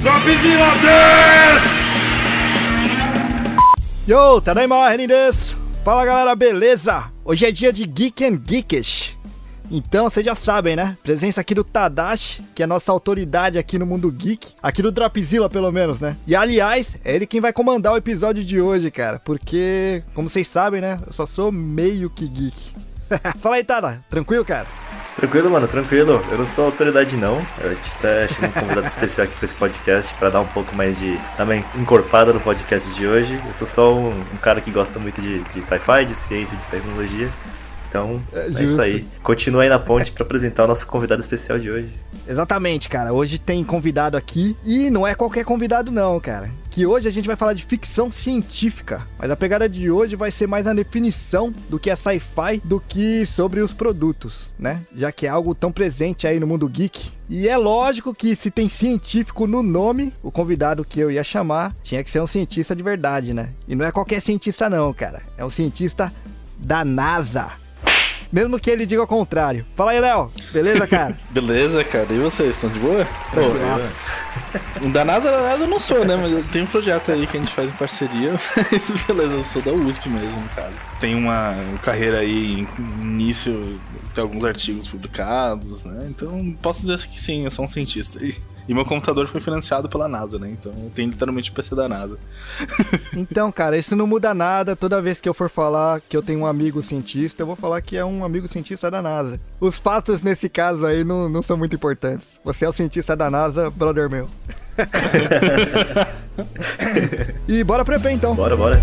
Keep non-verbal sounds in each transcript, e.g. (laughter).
Dropzilla des! Yo, Tadaima, Renin desu. Fala galera, beleza? Hoje é dia de Geek and Geekish. Então, vocês já sabem, né? Presença aqui do Tadashi, que é nossa autoridade aqui no mundo geek. Aqui do Dropzilla, pelo menos, né? E, aliás, é ele quem vai comandar o episódio de hoje, cara. Porque, como vocês sabem, né? Eu só sou meio que geek. (laughs) Fala aí, Tada. Tranquilo, cara? Tranquilo, mano, tranquilo. Eu não sou autoridade, não. Eu até chamei um convidado especial aqui pra esse podcast pra dar um pouco mais de. também encorpada no podcast de hoje. Eu sou só um, um cara que gosta muito de, de sci-fi, de ciência, de tecnologia. Então, é, é isso aí. Continua aí na ponte para apresentar o nosso convidado especial de hoje. Exatamente, cara. Hoje tem convidado aqui e não é qualquer convidado não, cara. Que hoje a gente vai falar de ficção científica, mas a pegada de hoje vai ser mais na definição do que é sci-fi do que sobre os produtos, né? Já que é algo tão presente aí no mundo geek. E é lógico que se tem científico no nome, o convidado que eu ia chamar tinha que ser um cientista de verdade, né? E não é qualquer cientista não, cara. É um cientista da NASA mesmo que ele diga o contrário. Fala aí, Léo. Beleza, cara? (laughs) Beleza, cara. E vocês, estão de boa? Pô, Nossa. Da NASA, da NASA eu não sou, né? Mas tem um projeto aí que a gente faz em parceria. (laughs) Mas beleza, eu sou da USP mesmo, cara. Tem uma carreira aí, início, tem alguns artigos publicados, né? Então posso dizer que sim, eu sou um cientista. E e meu computador foi financiado pela NASA, né? Então eu tenho literalmente o PC da NASA. (laughs) então, cara, isso não muda nada. Toda vez que eu for falar que eu tenho um amigo cientista, eu vou falar que é um amigo cientista da NASA. Os fatos nesse caso aí não, não são muito importantes. Você é o cientista da NASA, brother meu. (laughs) e bora pro EP então. Bora, bora.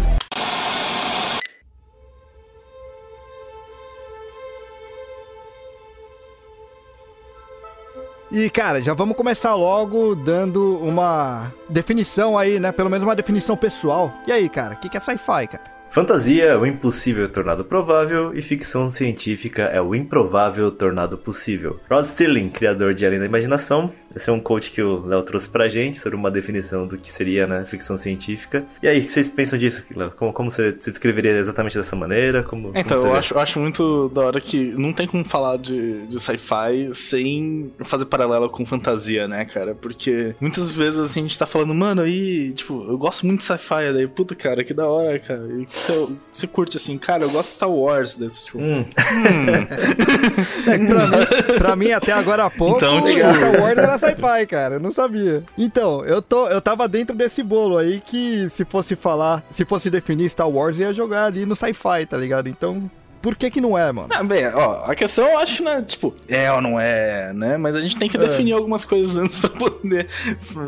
E, cara, já vamos começar logo dando uma definição aí, né? Pelo menos uma definição pessoal. E aí, cara, o que, que é sci-fi, cara? Fantasia é o impossível tornado provável e ficção científica é o improvável tornado possível. Rod Sterling, criador de Além da Imaginação, esse é um coach que o Léo trouxe pra gente sobre uma definição do que seria né, ficção científica. E aí, o que vocês pensam disso, Léo? Como, como você, você descreveria exatamente dessa maneira? Como, então, como eu acho, eu acho muito da hora que não tem como falar de, de sci-fi sem fazer paralelo com fantasia, né, cara? Porque muitas vezes assim, a gente tá falando, mano, aí, tipo, eu gosto muito de sci-fi, daí, puta, cara, que da hora, cara. E você, você curte assim, cara, eu gosto de Star Wars, daí tipo. Hum. hum. (laughs) é, pra, mim, pra mim, até agora há pouco, então, tipo... Star Wars era sci-fi, cara. Eu não sabia. Então, eu, tô, eu tava dentro desse bolo aí que se fosse falar, se fosse definir Star Wars, ia jogar ali no sci-fi, tá ligado? Então, por que que não é, mano? Não, bem, ó, a questão eu acho, né, tipo, é ou não é, né? Mas a gente tem que é. definir algumas coisas (laughs) antes pra poder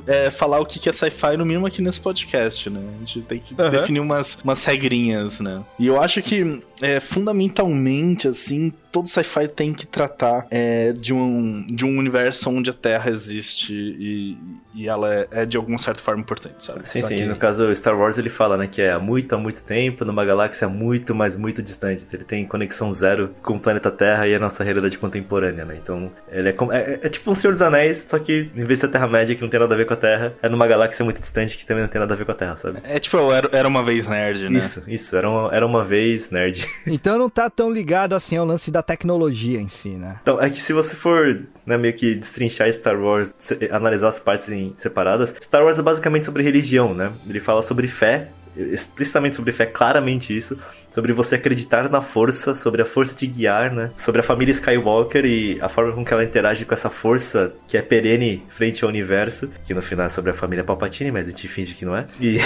é, falar o que que é sci-fi, no mínimo aqui nesse podcast, né? A gente tem que uhum. definir umas, umas regrinhas, né? E eu acho que, é, fundamentalmente, assim, todo sci-fi tem que tratar é, de, um, de um universo onde a Terra existe e, e ela é, é, de alguma certa forma importante, sabe? Sim, Só sim. Que... No caso, Star Wars ele fala, né, que é há muito, há muito tempo, numa galáxia muito, mas muito distante. Ele tem conexão zero com o planeta Terra e a nossa realidade contemporânea, né? Então, ele é, é, é tipo um Senhor dos Anéis, só que em vez de ser Terra-média, que não tem nada a ver com a Terra, é numa galáxia muito distante que também não tem nada a ver com a Terra, sabe? É tipo, era, era uma vez nerd, né? Isso, isso, era uma, era uma vez nerd. (laughs) Então não tá tão ligado assim ao lance da tecnologia em si, né? Então, é que se você for né, meio que destrinchar Star Wars, analisar as partes em separadas, Star Wars é basicamente sobre religião, né? Ele fala sobre fé, explicitamente sobre fé, claramente isso, sobre você acreditar na força, sobre a força de guiar, né? Sobre a família Skywalker e a forma com que ela interage com essa força que é perene frente ao universo, que no final é sobre a família Palpatine, mas a gente finge que não é. E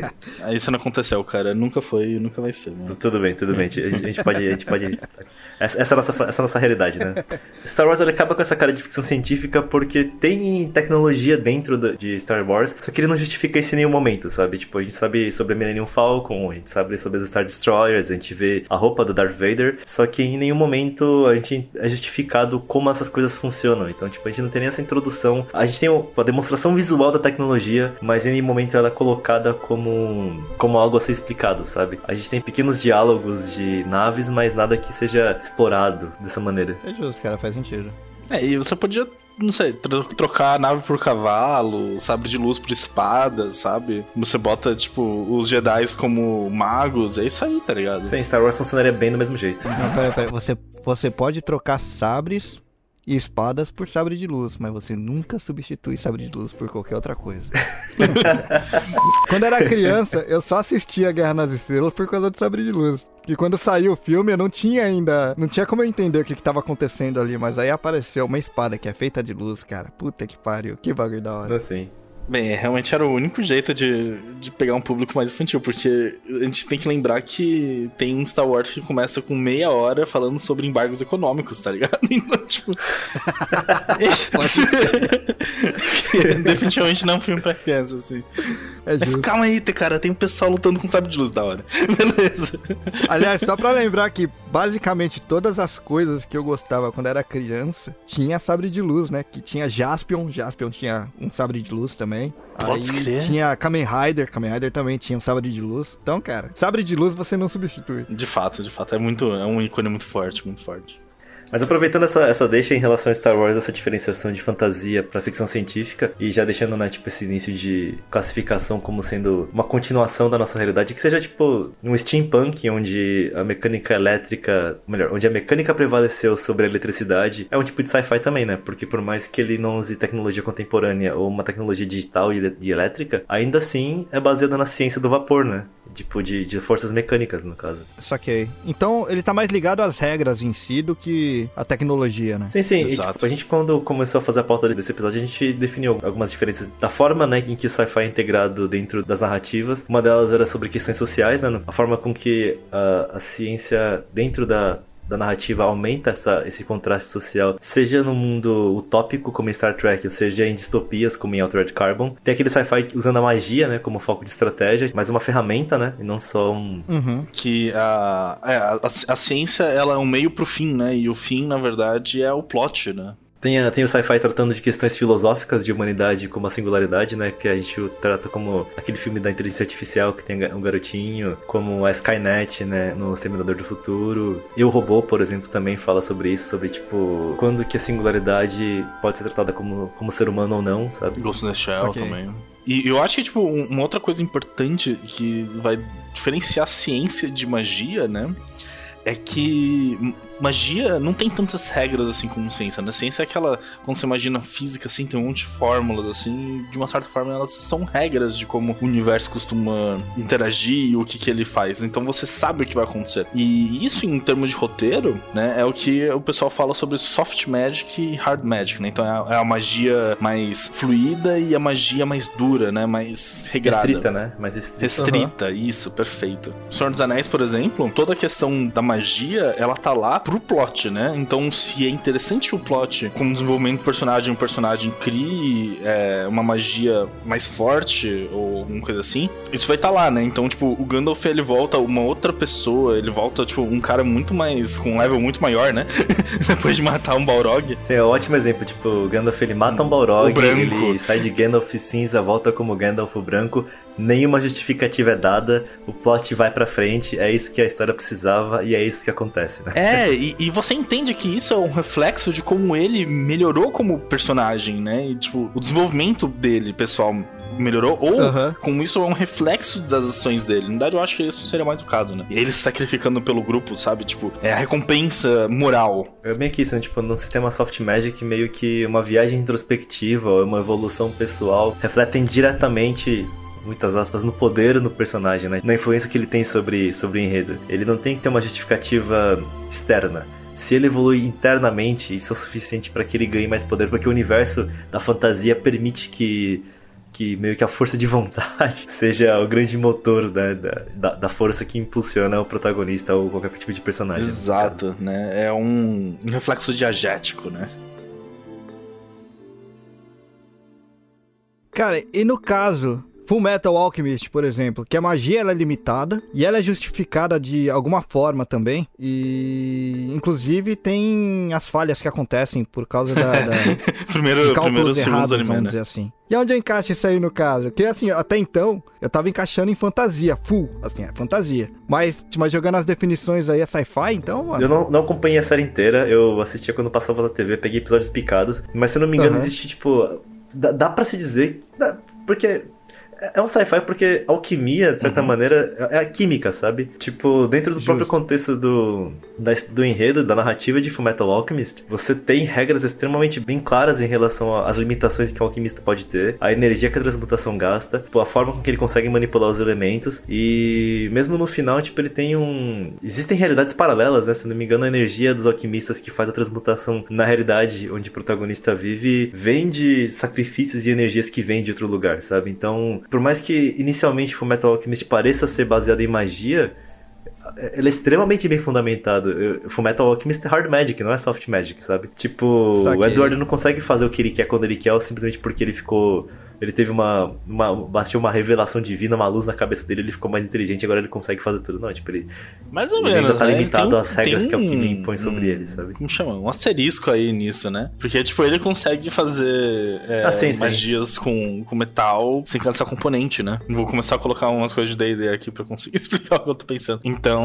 (laughs) isso não aconteceu, cara, nunca foi e nunca vai ser. Né? Tudo bem, tudo bem. A gente pode, a gente pode essa, essa, é a nossa, essa é a nossa realidade, né? Star Wars ele acaba com essa cara de ficção científica porque tem tecnologia dentro de Star Wars, só que ele não justifica isso em nenhum momento, sabe? Tipo, a gente sabe sobre a Millennium Falcon, a gente sabe sobre as Star Destroyers, a gente vê a roupa do Darth Vader, só que em nenhum momento a gente é justificado como essas coisas funcionam. Então, tipo, a gente não tem nem essa introdução. A gente tem uma demonstração visual da tecnologia, mas em nenhum momento ela é colocada como, como algo a ser explicado, sabe? A gente tem pequenos diálogos de naves, mas nada que seja explorado dessa maneira. É justo, cara, faz sentido. É, e você podia, não sei, trocar a nave por cavalo, sabre de luz por espada, sabe? Você bota, tipo, os Jedi como magos, é isso aí, tá ligado? Sim, Star Wars funcionaria bem do mesmo jeito. Não, peraí, peraí. Você, você pode trocar sabres e espadas por sabre de luz, mas você nunca substitui sabre de luz por qualquer outra coisa. (laughs) quando era criança, eu só assistia Guerra nas Estrelas por causa do sabre de luz. E quando saiu o filme, eu não tinha ainda. Não tinha como eu entender o que, que tava acontecendo ali, mas aí apareceu uma espada que é feita de luz, cara. Puta que pariu, que bagulho da hora. Assim. Bem, realmente era o único jeito de, de pegar um público mais infantil, porque a gente tem que lembrar que tem um Star Wars que começa com meia hora falando sobre embargos econômicos, tá ligado? (laughs) Então, tipo. (laughs) Definitivamente não é um filme pra criança, assim. É Mas calma aí, cara, tem um pessoal lutando com sabre de luz da hora. (laughs) Beleza. Aliás, só pra lembrar que basicamente todas as coisas que eu gostava quando era criança tinha sabre de luz, né? Que tinha Jaspion, Jaspion tinha um sabre de luz também. Pode Aí crer. tinha Kamen Rider, Kamen Rider também tinha um sabre de luz. Então, cara, sabre de luz você não substitui. De fato, de fato. É muito. É um ícone muito forte, muito forte. Mas aproveitando essa, essa deixa em relação a Star Wars, essa diferenciação de fantasia para ficção científica, e já deixando, né, tipo, esse início de classificação como sendo uma continuação da nossa realidade, que seja, tipo, um steampunk, onde a mecânica elétrica, melhor, onde a mecânica prevaleceu sobre a eletricidade, é um tipo de sci-fi também, né? Porque por mais que ele não use tecnologia contemporânea ou uma tecnologia digital e, elétrica, ainda assim é baseada na ciência do vapor, né? Tipo, de, de forças mecânicas, no caso. Saquei. Então, ele tá mais ligado às regras em si do que a tecnologia, né? Sim, sim. E, tipo, a gente, quando começou a fazer a pauta desse episódio, a gente definiu algumas diferenças da forma, né, em que o sci-fi é integrado dentro das narrativas. Uma delas era sobre questões sociais, né? A forma com que a, a ciência, dentro da, da narrativa aumenta essa, esse contraste social, seja no mundo utópico como em Star Trek, ou seja em distopias como em Altered Carbon. Tem aquele sci-fi usando a magia, né, como foco de estratégia, mas uma ferramenta, né, e não só um... Uhum. Que a, é, a, a, a ciência, ela é um meio pro fim, né, e o fim, na verdade, é o plot, né. Tem, a, tem o sci-fi tratando de questões filosóficas de humanidade como a singularidade, né? Que a gente trata como aquele filme da inteligência artificial que tem um garotinho, como a Skynet, né? No Exterminador do Futuro. E o robô, por exemplo, também fala sobre isso, sobre tipo, quando que a singularidade pode ser tratada como, como ser humano ou não, sabe? Ghost in the Shell okay. também. E eu acho que, tipo, uma outra coisa importante que vai diferenciar ciência de magia, né? É que magia não tem tantas regras assim como ciência, né? Ciência é aquela. Quando você imagina física, assim, tem um monte de fórmulas, assim, de uma certa forma elas são regras de como o universo costuma interagir e o que, que ele faz. Então você sabe o que vai acontecer. E isso, em termos de roteiro, né, é o que o pessoal fala sobre soft magic e hard magic, né? Então é a, é a magia mais fluida e a magia mais dura, né? Mais regrada. Restrita, né? Mais restrita. Restrita, uhum. isso, perfeito. O Senhor dos Anéis, por exemplo, toda a questão da magia, ela tá lá pro plot, né? Então, se é interessante o plot, com o desenvolvimento do personagem, o personagem crie é, uma magia mais forte ou alguma coisa assim, isso vai estar tá lá, né? Então, tipo, o Gandalf ele volta uma outra pessoa, ele volta, tipo, um cara muito mais. com um level muito maior, né? (laughs) Depois de matar um Balrog. Sim, é um ótimo exemplo. Tipo, o Gandalf ele mata um Balrog, ele sai de Gandalf cinza, volta como Gandalf branco nenhuma justificativa é dada, o plot vai pra frente, é isso que a história precisava e é isso que acontece, né? É, (laughs) e, e você entende que isso é um reflexo de como ele melhorou como personagem, né? E, tipo, o desenvolvimento dele, pessoal, melhorou, ou uhum. com isso é um reflexo das ações dele. Na verdade, eu acho que isso seria mais o caso, né? Ele se sacrificando pelo grupo, sabe? Tipo, é a recompensa moral. É meio que isso, né? Tipo, no sistema Soft Magic, meio que uma viagem introspectiva, uma evolução pessoal, refletem diretamente muitas aspas, no poder no personagem, né? Na influência que ele tem sobre, sobre o enredo. Ele não tem que ter uma justificativa externa. Se ele evolui internamente, isso é o suficiente para que ele ganhe mais poder, porque o universo da fantasia permite que que meio que a força de vontade (laughs) seja o grande motor né, da, da força que impulsiona o protagonista ou qualquer tipo de personagem. Exato, né? É um, um reflexo diagético, né? Cara, e no caso Full Metal Alchemist, por exemplo, que a magia ela é limitada e ela é justificada de alguma forma também. E inclusive tem as falhas que acontecem por causa da, da (laughs) primeiro, cálculos errados, anime, vamos né? dizer assim. E onde eu encaixo isso aí no caso? Porque assim, até então, eu tava encaixando em fantasia, full, assim, é fantasia. Mas, mas jogando as definições aí, é sci-fi, então, mano. Eu não, não acompanhei a série inteira, eu assistia quando passava na TV, peguei episódios picados, mas se eu não me engano, uhum. existe, tipo. Dá, dá pra se dizer. Dá, porque é, é um sci-fi porque alquimia, de certa uhum. maneira, é a química, sabe? Tipo, dentro do Justo. próprio contexto do, da, do enredo, da narrativa de Fullmetal Alchemist, você tem regras extremamente bem claras em relação às limitações que o alquimista pode ter, a energia que a transmutação gasta, a forma com que ele consegue manipular os elementos e mesmo no final, tipo, ele tem um... Existem realidades paralelas, né? Se não me engano, a energia dos alquimistas que faz a transmutação na realidade onde o protagonista vive vem de sacrifícios e energias que vêm de outro lugar, sabe? Então, por mais que inicialmente o Metal Alchemist pareça ser baseado em magia, ele é extremamente bem fundamentado. Fullmetal Alchemist é hard magic, não é soft magic, sabe? Tipo, Saquei. o Edward não consegue fazer o que ele quer quando ele quer, simplesmente porque ele ficou ele teve uma, uma. Bastiu uma revelação divina, uma luz na cabeça dele, ele ficou mais inteligente, agora ele consegue fazer tudo. Não, tipo, ele. Mais ou ele menos. ainda tá né? limitado às regras que a alquimia impõe sobre um, ele, sabe? Como chama? Um asterisco aí nisso, né? Porque, tipo, ele consegue fazer é, ah, sim, magias sim. Com, com metal sem cansar componente, né? Vou começar a colocar umas coisas de DD aqui pra conseguir (laughs) explicar o que eu tô pensando. Então,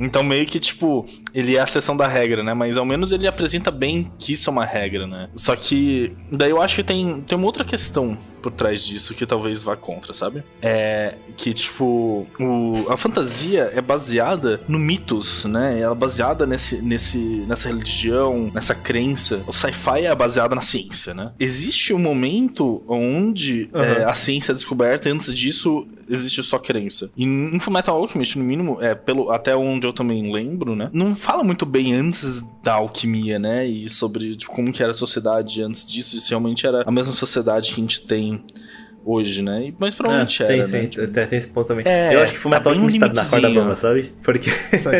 então meio que, tipo, ele é a exceção da regra, né? Mas ao menos ele apresenta bem que isso é uma regra, né? Só que daí eu acho que tem, tem uma outra questão por trás disso que talvez vá contra, sabe? É que, tipo, o, a fantasia é baseada no mitos, né? Ela é baseada nesse, nesse, nessa religião, nessa crença. O sci-fi é baseado na ciência, né? Existe um momento onde uhum. é, a ciência é descoberta e antes disso existe só crença. E em Fullmetal Alchemist, no mínimo, é, pelo, até onde eu também lembro, né? Não fala muito bem antes da alquimia, né? E sobre tipo, como que era a sociedade antes disso, se realmente era a mesma sociedade que a gente tem hoje, né? Mas provavelmente ah, era, sim, né? Sim, tipo... tem, tem esse ponto também. É, eu acho que Fullmetal tá Alchemist tá na corda bamba, sabe? Porque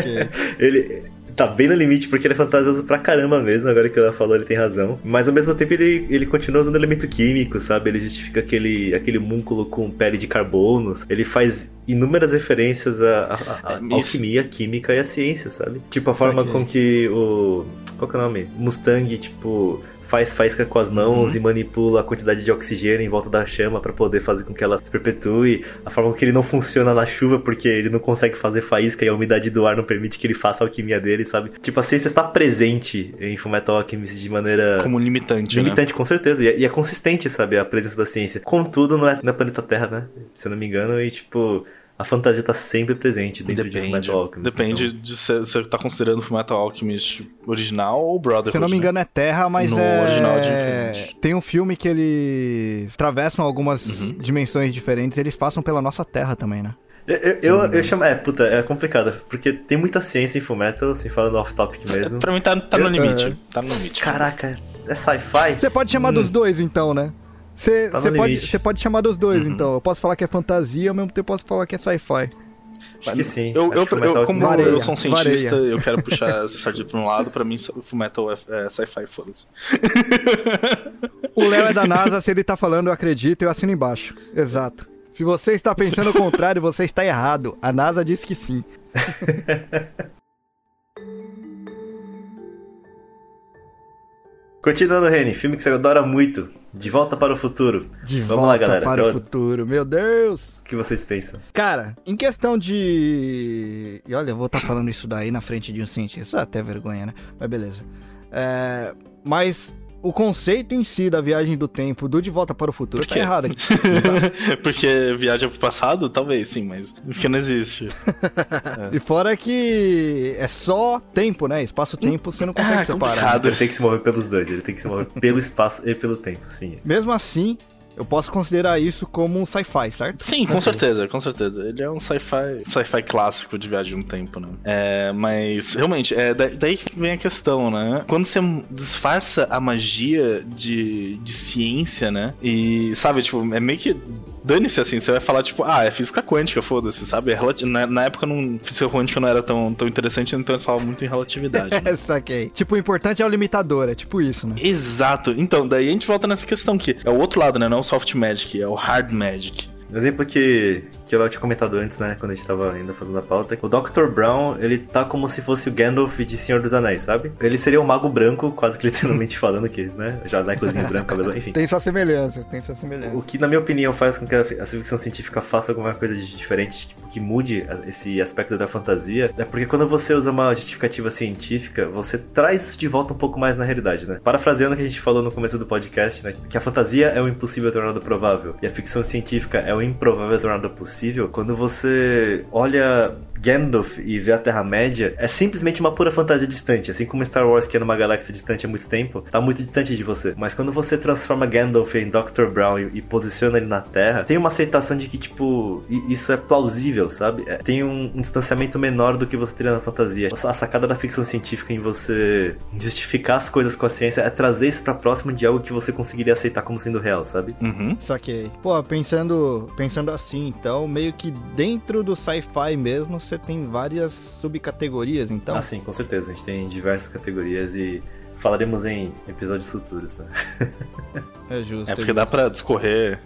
(laughs) ele tá bem no limite porque ele é fantasioso pra caramba mesmo, agora que ela falou ele tem razão. Mas ao mesmo tempo ele, ele continua usando elemento químico, sabe? Ele justifica aquele, aquele múnculo com pele de carbonos. Ele faz inúmeras referências à, à, à alquimia, química e à ciência, sabe? Tipo a forma com que o... Qual que é o nome? Mustang, tipo faz faísca com as mãos uhum. e manipula a quantidade de oxigênio em volta da chama para poder fazer com que ela se perpetue. A forma que ele não funciona na chuva porque ele não consegue fazer faísca e a umidade do ar não permite que ele faça a alquimia dele, sabe? Tipo, a ciência está presente em Fullmetal Alchemist de maneira... Como limitante, né? Limitante, né? com certeza. E é, e é, consistente, sabe? A presença da ciência. Contudo, não é na planeta Terra, né? Se eu não me engano. E, tipo a fantasia tá sempre presente dentro depende, de Fullmetal Alchemist. Depende então. de se você tá considerando Fullmetal Alchemist original ou Brotherhood. Se eu não me engano né? é Terra, mas no é... original é Tem um filme que eles atravessam algumas uhum. dimensões diferentes e eles passam pela nossa Terra também, né? Eu, eu, eu, eu, chamo. É, puta, é complicado. Porque tem muita ciência em Fullmetal, assim, falando off-topic mesmo. Pra mim tá, tá no limite. Uh, tá no limite. Caraca, é sci-fi? Você pode chamar hum. dos dois, então, né? Você tá pode, pode chamar dos dois, uhum. então. Eu posso falar que é fantasia, ao mesmo tempo eu posso falar que é sci-fi. Acho que sim. Eu, eu, eu como vareia, eu sou um cientista, vareia. eu quero puxar (laughs) essa sardinha pra um lado, pra mim Fullmetal é, é sci-fi, foda-se. (laughs) O Léo é da NASA, se ele tá falando, eu acredito, eu assino embaixo. Exato. Se você está pensando o contrário, você está errado. A NASA disse que sim. (laughs) Continuando, Reni, filme que você adora muito. De Volta para o Futuro. De Vamos Volta lá, galera. para o Futuro, meu Deus! O que vocês pensam? Cara, em questão de. E olha, eu vou estar tá falando isso daí na frente de um cientista. Isso é até vergonha, né? Mas beleza. É... Mas o conceito em si da viagem do tempo do De Volta para o Futuro tá errado aqui. (laughs) porque viagem pro passado, talvez sim, mas porque não existe. é. (laughs) E fora que é só tempo, né? Espaço-tempo você não consegue ah, separar. Ele tem que se mover pelos dois, ele tem que se mover pelo espaço e pelo tempo, sim. Mesmo assim, eu posso considerar isso como um sci-fi, certo? Sim, com assim. certeza, com certeza. Ele é um sci-fi sci-fi clássico de viagem no tempo, né? É, mas, realmente, é daí que vem a questão, né? Quando você disfarça a magia de, de ciência, né? E, sabe, tipo, é meio que dane-se assim, você vai falar, tipo, ah, é física quântica, foda-se, sabe? É na, na, época não, física quântica não era tão, tão interessante, então eles falavam muito em relatividade. Né? (laughs) Saquei. Tipo, o importante é o limitador, é tipo isso, né? Exato. Então, daí a gente volta nessa questão que é o outro lado, né? Não é o soft magic, é o hard magic. Um exemplo que, que eu tinha comentado antes, né, quando a gente tava ainda fazendo a pauta. O Dr. Brown, ele tá como se fosse o Gandalf de Senhor dos Anéis, sabe? Ele seria um mago branco, quase que literalmente (laughs) falando que, né, jalecozinho branco, cabelo, enfim. Tem sua semelhança, tem sua semelhança. O que, na minha opinião, faz com que a ficção científica faça alguma coisa de diferente, que, que mude esse aspecto da fantasia, é porque quando você usa uma justificativa científica, você traz isso de volta um pouco mais na realidade, né? Parafraseando o que a gente falou no começo do podcast, né? Que a fantasia é o impossível tornado provável e a ficção científica é o improvável tornado possível. Quando você olha Gandalf e ver a Terra-média é simplesmente uma pura fantasia distante. Assim como Star Wars, que é numa galáxia distante há muito tempo, tá muito distante de você. Mas quando você transforma Gandalf em Dr. Brown e, e posiciona ele na Terra, tem uma aceitação de que, tipo, isso é plausível, sabe? É, tem um, um, distanciamento menor do que você teria na fantasia. A sacada da ficção científica em você justificar as coisas com a ciência é trazer isso pra próximo de algo que você conseguiria aceitar como sendo real, sabe? Uhum. Saquei. Pô, pensando, pensando assim, então, meio que dentro do sci-fi mesmo, você tem várias subcategorias, então? Ah, sim, com certeza. A gente tem diversas categorias e falaremos em episódios futuros, né? (laughs) É justo. É porque é dá pra discorrer.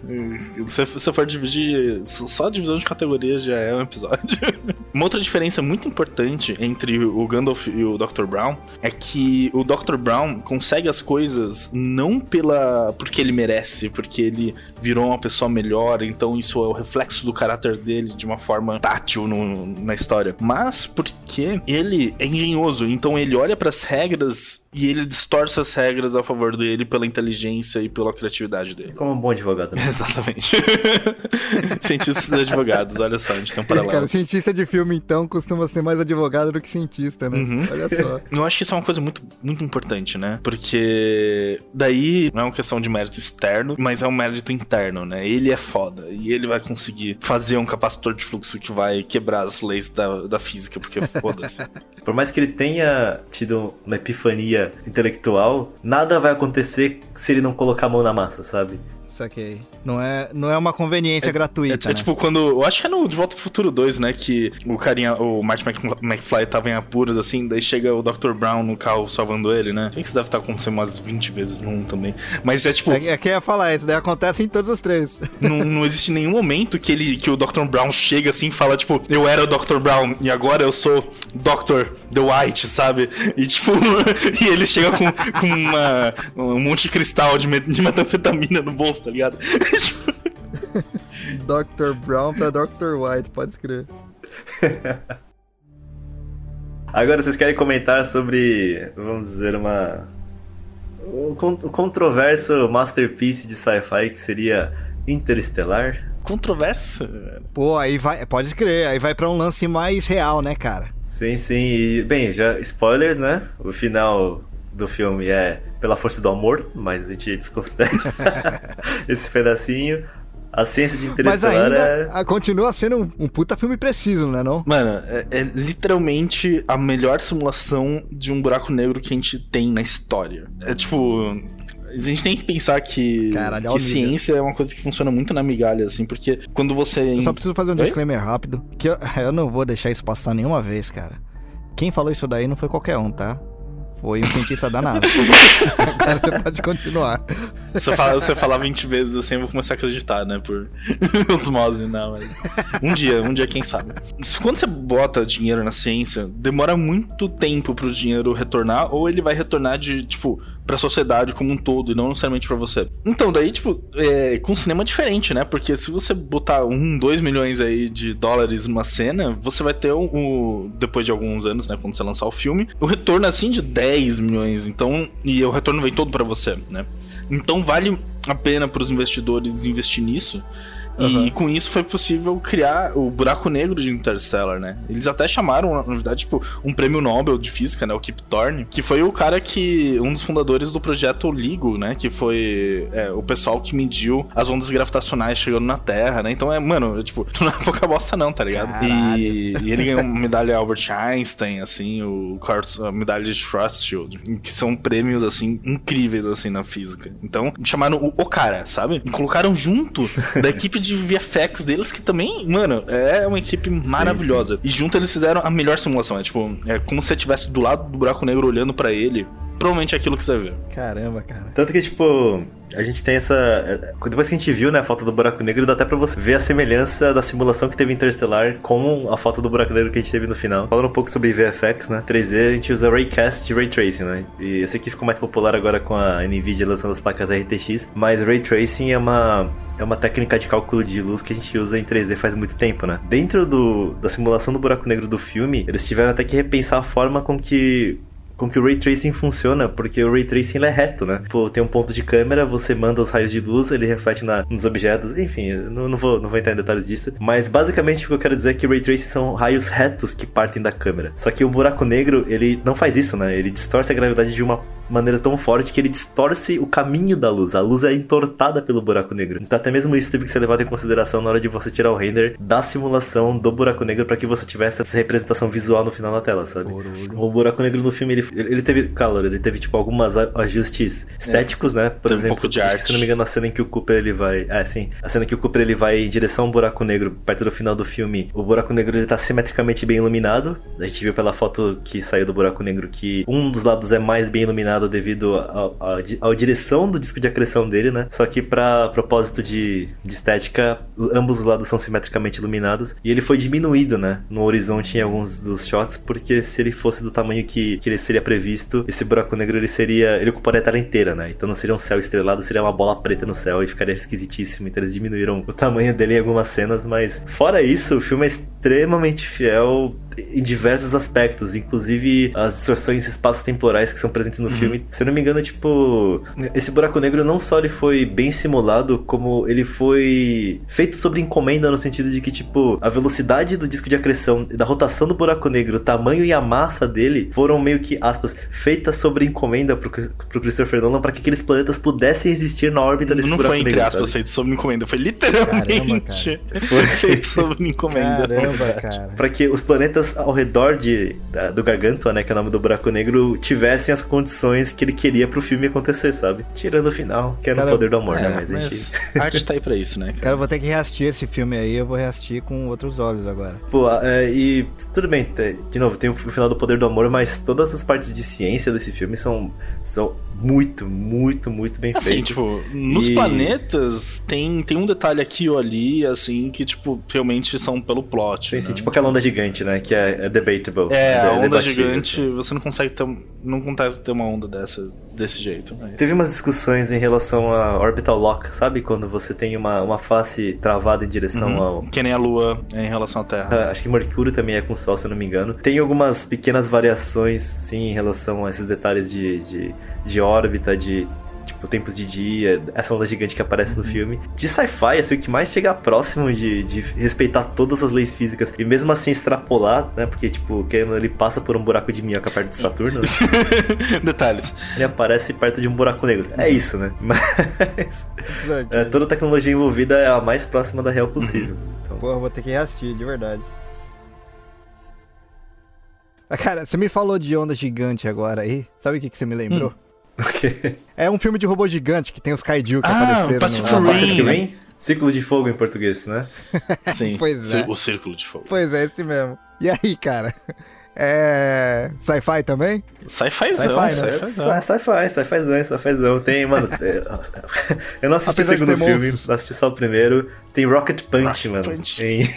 Se você for dividir. Só a divisão de categorias já é um episódio. (laughs) Uma outra diferença muito importante entre o Gandalf e o Dr. Brown é que o Dr. Brown consegue as coisas não pela porque ele merece, porque ele virou uma pessoa melhor, então isso é o reflexo do caráter dele de uma forma tátil no, na história, mas porque ele é engenhoso, então ele olha para as regras e ele distorce as regras a favor dele pela inteligência e pela criatividade dele. Como um bom advogado. Né? (laughs) Exatamente. (laughs) Cientistas e advogados, olha só, a gente tem um paralelo. Cara, cientista de filme, então, costuma ser mais advogado do que cientista, né? Uhum. Olha só. (laughs) Eu acho que isso é uma coisa muito, muito importante, né? Porque daí não é uma questão de mérito externo, mas é um mérito interno, né? Ele é foda e ele vai conseguir fazer um capacitor de fluxo que vai quebrar as leis da, da física, porque foda-se. Por mais que ele tenha tido uma epifania intelectual, nada vai acontecer se ele não colocar a mão na massa, sabe? Saquei. Não é, não é uma conveniência é, gratuita. É, é, tipo quando. Eu acho que é no De Volta pro Futuro 2, né? Que o carinha, o Martin McFly tava em apuros, assim, daí chega o Dr. Brown no carro salvando ele, né? Acho que isso deve estar acontecendo umas 20 vezes 1 também. Mas é tipo. É, é que ia falar, isso daí acontece em todos os três. (laughs) Não, não existe nenhum momento que ele que o Dr. Brown chega assim e fala, tipo, eu era o Dr. Brown e agora eu sou Dr. The White, sabe? E tipo, (laughs) e ele chega com, com uma, um monte de cristal de, de metanfetamina no bolso, tá ligado? (laughs) Dr. Brown pra Dr. White, pode escrever. (laughs) Agora, vocês querem comentar sobre, vamos dizer, uma. O controverso masterpiece de sci-fi que seria Interestelar? Controverso? Pô, aí vai, pode crer, aí vai para um lance mais real, né, cara? Sim, sim. E, bem, já spoilers, né? O final do filme é pela força do amor, mas a gente desconsidera (laughs) esse pedacinho. A ciência de Interestelar Mas ainda é... continua sendo um, um, puta filme preciso, né não? Mano, é, é, literalmente a melhor simulação de um buraco negro que a gente tem na história. É tipo... A gente tem que pensar que, Caralho, que ciência é uma coisa que funciona muito na migalha, assim, porque quando você... Eu só preciso fazer um Oi? disclaimer rápido, que eu, (laughs) eu não vou deixar isso passar nenhuma vez, cara. Quem falou isso daí não foi qualquer um, tá? Foi um cientista danado. (laughs) Agora você pode continuar. Se eu, falar, você falar 20 vezes assim, eu vou começar a acreditar, né? Por (laughs) osmose, não. Mas... Um dia, um dia, quem sabe. Quando você bota dinheiro na ciência, demora muito tempo pro dinheiro retornar, ou ele vai retornar de, tipo, pra sociedade como um todo, e não necessariamente para você. Então, daí, tipo, é, com cinema é diferente, né? Porque se você botar um, dois milhões aí de dólares numa cena, você vai ter o, um, depois de alguns anos, né? Quando você lançar o filme, o retorno assim de 10 milhões. Então, e o retorno vem todo para você, né? Então vale a pena para os investidores investir nisso. Uhum. E com isso foi possível criar o buraco negro de Interstellar, né? Eles até chamaram, na verdade, tipo, um prêmio Nobel de física, né? O Kip Thorne, que foi o cara que. um dos fundadores do projeto LIGO, né? Que foi é, o pessoal que mediu as ondas gravitacionais chegando na Terra, né? Então é, mano, é, tipo, (laughs) não é pouca bosta, não, tá ligado? E, e, ele ganhou uma medalha Albert Einstein, assim, o a medalha de Schwarzschild, que são prêmios, assim, incríveis, assim, na física. Então, chamaram o, o cara, sabe? E colocaram junto da (laughs) equipe de de VFX deles, que também, mano, é uma equipe maravilhosa. Sim, sim. E junto eles fizeram a melhor simulação. É tipo, é como se você estivesse do lado do buraco negro olhando para ele provavelmente é aquilo que você vai ver. Caramba, cara. Tanto que, tipo, a gente tem essa. é, Depois que a gente viu, né, a foto do buraco negro, dá até pra você ver a semelhança da simulação que teve Interstellar com a foto do buraco negro que a gente teve no final. Falando um pouco sobre VFX, né? 3D, a gente usa Raycast de Ray Tracing, né? E esse aqui ficou mais popular agora com a Nvidia lançando as placas RTX, mas Ray Tracing é uma. É uma técnica de cálculo de luz que a gente usa em 3D faz muito tempo, né? Dentro do, da simulação do buraco negro do filme, eles tiveram até que repensar a forma com que com que o Ray Tracing funciona, porque o Ray Tracing é reto, né? Tipo, tem um ponto de câmera, você manda os raios de luz, ele reflete na, nos objetos, enfim, não, não, vou, não vou entrar em detalhes disso. Mas basicamente o que eu quero dizer é que o Ray Tracing são raios retos que partem da câmera. Só que o buraco negro, ele não faz isso, né? Ele distorce a gravidade de uma maneira tão forte que ele distorce o caminho da luz. A luz é entortada pelo buraco negro. Então até mesmo isso teve que ser levado em consideração na hora de você tirar o render da simulação do buraco negro para que você tivesse essa representação visual no final da tela, sabe? O buraco negro no filme, ele, ele teve, calor, ele teve tipo algumas ajustes estéticos, né? Por Teve um exemplo, pouco de arte. se não me engano, a cena em que o Cooper ele vai, é, sim, a cena em que o Cooper ele vai em direção ao buraco negro, perto do final do filme, o buraco negro ele tá simetricamente bem iluminado. A gente viu pela foto que saiu do buraco negro que um dos lados é mais bem iluminado devido à direção do disco de acreção dele, né? Só que para propósito de, de estética, ambos os lados são simetricamente iluminados e ele foi diminuído, né? No horizonte em alguns dos shots, porque se ele fosse do tamanho que, que ele seria previsto, esse buraco negro ele seria, ele ocuparia a tela inteira, né? Então não seria um céu estrelado, seria uma bola preta no céu e ficaria esquisitíssimo. Então eles diminuíram o tamanho dele em algumas cenas, mas fora isso, o filme é extremamente fiel em diversos aspectos, inclusive as distorções espaço-temporais que são presentes no filme. Se eu não me engano, tipo, esse buraco negro não só ele foi bem simulado, como ele foi feito sobre encomenda no sentido de que, tipo, a velocidade do disco de acreção, da rotação do buraco negro, o tamanho e a massa dele foram meio que, aspas, feitas sobre encomenda pro, pro Christopher Nolan para que aqueles planetas pudessem existir na órbita desse Não buraco foi, entre negro, aspas, sabe? feito sob encomenda, foi literalmente foi (laughs) feito sob encomenda. Caramba, cara. Pra que os planetas ao redor de, da- do Gargantua, né, que é o nome do buraco negro, tivessem as condições que ele queria pro filme acontecer, sabe? Tirando o final, que é no Cara, poder do amor, É, né? Mas, mas a arte tá aí pra isso, né? (laughs) Cara, Cara? eu vou ter que reassistir esse filme aí, eu vou reassistir com outros olhos agora. Pô, é, e tudo bem, de novo, tem o final do poder do amor, mas todas as partes de ciência desse filme são, são muito, muito, muito bem Assim, feitas. tipo, nos E- planetas tem, tem um detalhe aqui ou ali, assim, que, tipo, realmente são pelo plot. Sim, né? sim, tipo aquela onda gigante, né? Que é, é debatable. É, é a onda debatível, gigante, assim. você não consegue ter, não consegue ter uma onda dessa, desse jeito. né? Teve umas discussões em relação a orbital lock, sabe? Quando você tem uma, uma face travada em direção Uhum. ao, Que nem a Lua é, em relação à Terra. Ah, Acho que Mercúrio também é com Sol, se eu não me engano. Tem algumas pequenas variações, sim, em relação a esses detalhes de, de, de órbita, de tipo tempos de dia, essa onda gigante que aparece no filme. De sci-fi, assim, o que mais chega próximo de, de respeitar todas as leis físicas e mesmo assim extrapolar, né? Porque, tipo, quando ele passa por um buraco de minhoca perto de Saturno, (laughs) Detalhes. ele aparece perto de um buraco negro. É isso, né? (laughs) Mas é, toda a tecnologia envolvida é a mais próxima da real possível. Então, Porra, vou ter que reassistir, de verdade. Mas, Cara, você me falou de onda gigante agora aí. Sabe o que, que você me lembrou? ok. (laughs) É um filme de robô gigante que tem os kaiju que Ah, apareceram. Pacific no... Ah, Pacific Rim. Ciclo de fogo em português, né? (laughs) Sim. Pois é. O Círculo de Fogo. Pois é, esse mesmo. E aí, cara? É. Sci-fi também? Sci-fizão, Sci-fi, né? sci-fizão. Sci- Sci-fi, sci-fizão. Tem, mano. (laughs) é, eu não assisti Apesar o segundo filme, monstros. assisti só o primeiro. Tem Rocket Punch, Rocket mano. Punch. Tem,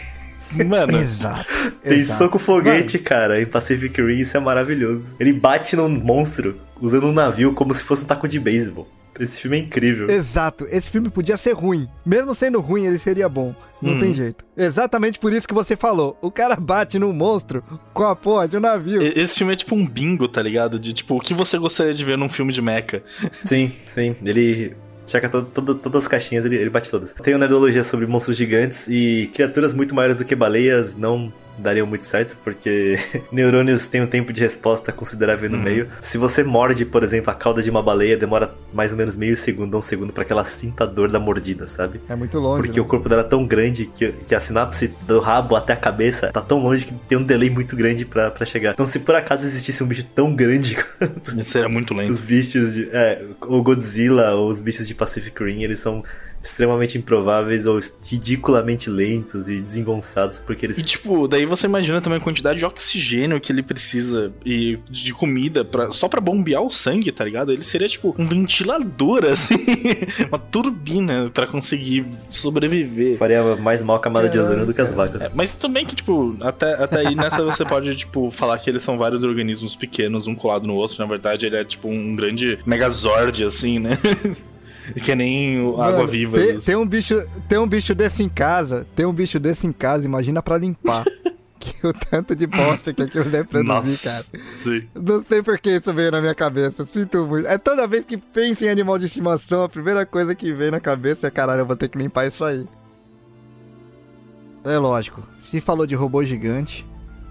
Mano, Exato. tem exato. soco foguete, cara, em Pacific Rim, isso é maravilhoso. Ele bate num monstro usando um navio como se fosse um taco de beisebol. Esse filme é incrível. Exato. Esse filme podia ser ruim. Mesmo sendo ruim, ele seria bom. Não Hum. tem jeito. Exatamente por isso que você falou. O cara bate no monstro com a porra de um navio. e- esse filme é tipo um bingo, tá ligado? De tipo, o que você gostaria de ver num filme de mecha. Sim, sim. Ele checa todo- todo- todas as caixinhas, ele, ele bate todas. Tem uma nerdologia sobre monstros gigantes e criaturas muito maiores do que baleias não dariam muito certo, porque (laughs) neurônios têm um tempo de resposta considerável no Uhum. meio. Se você morde, por exemplo, a cauda de uma baleia, demora mais ou menos meio segundo, um segundo, pra que ela sinta a dor da mordida, sabe? É muito longe. Porque né? o corpo dela é tão grande que, que a sinapse do rabo até a cabeça tá tão longe que tem um delay muito grande pra, pra chegar. Então, se por acaso existisse um bicho tão grande (laughs) quanto Isso era muito lento. os bichos de. É, o Godzilla ou os bichos de Pacific Rim, eles são extremamente improváveis ou ridiculamente lentos e desengonçados, porque eles. E tipo, daí você imagina também a quantidade de oxigênio que ele precisa e de comida pra, só pra bombear o sangue, tá ligado? Ele seria tipo um ventilador, (laughs) assim, uma turbina para conseguir sobreviver. Faria mais mal a camada é, de ozônio do que as vacas. É, mas também que, tipo, até, até aí nessa você pode, tipo, falar que eles são vários organismos pequenos, um colado no outro. Na verdade, ele é tipo um grande megazord, assim, né? (laughs) (laughs) Que é nem água viva. Tem, tem, um bicho, tem um bicho desse em casa, tem um bicho desse em casa, imagina para limpar. (laughs) que o tanto de bosta que aquilo deve produzir, Nossa, cara. Sim. Não sei por que isso veio na minha cabeça. Sinto muito. É toda vez que penso em animal de estimação, a primeira coisa que vem na cabeça é, caralho, eu vou ter que limpar isso aí. É lógico. Se falou de robô gigante,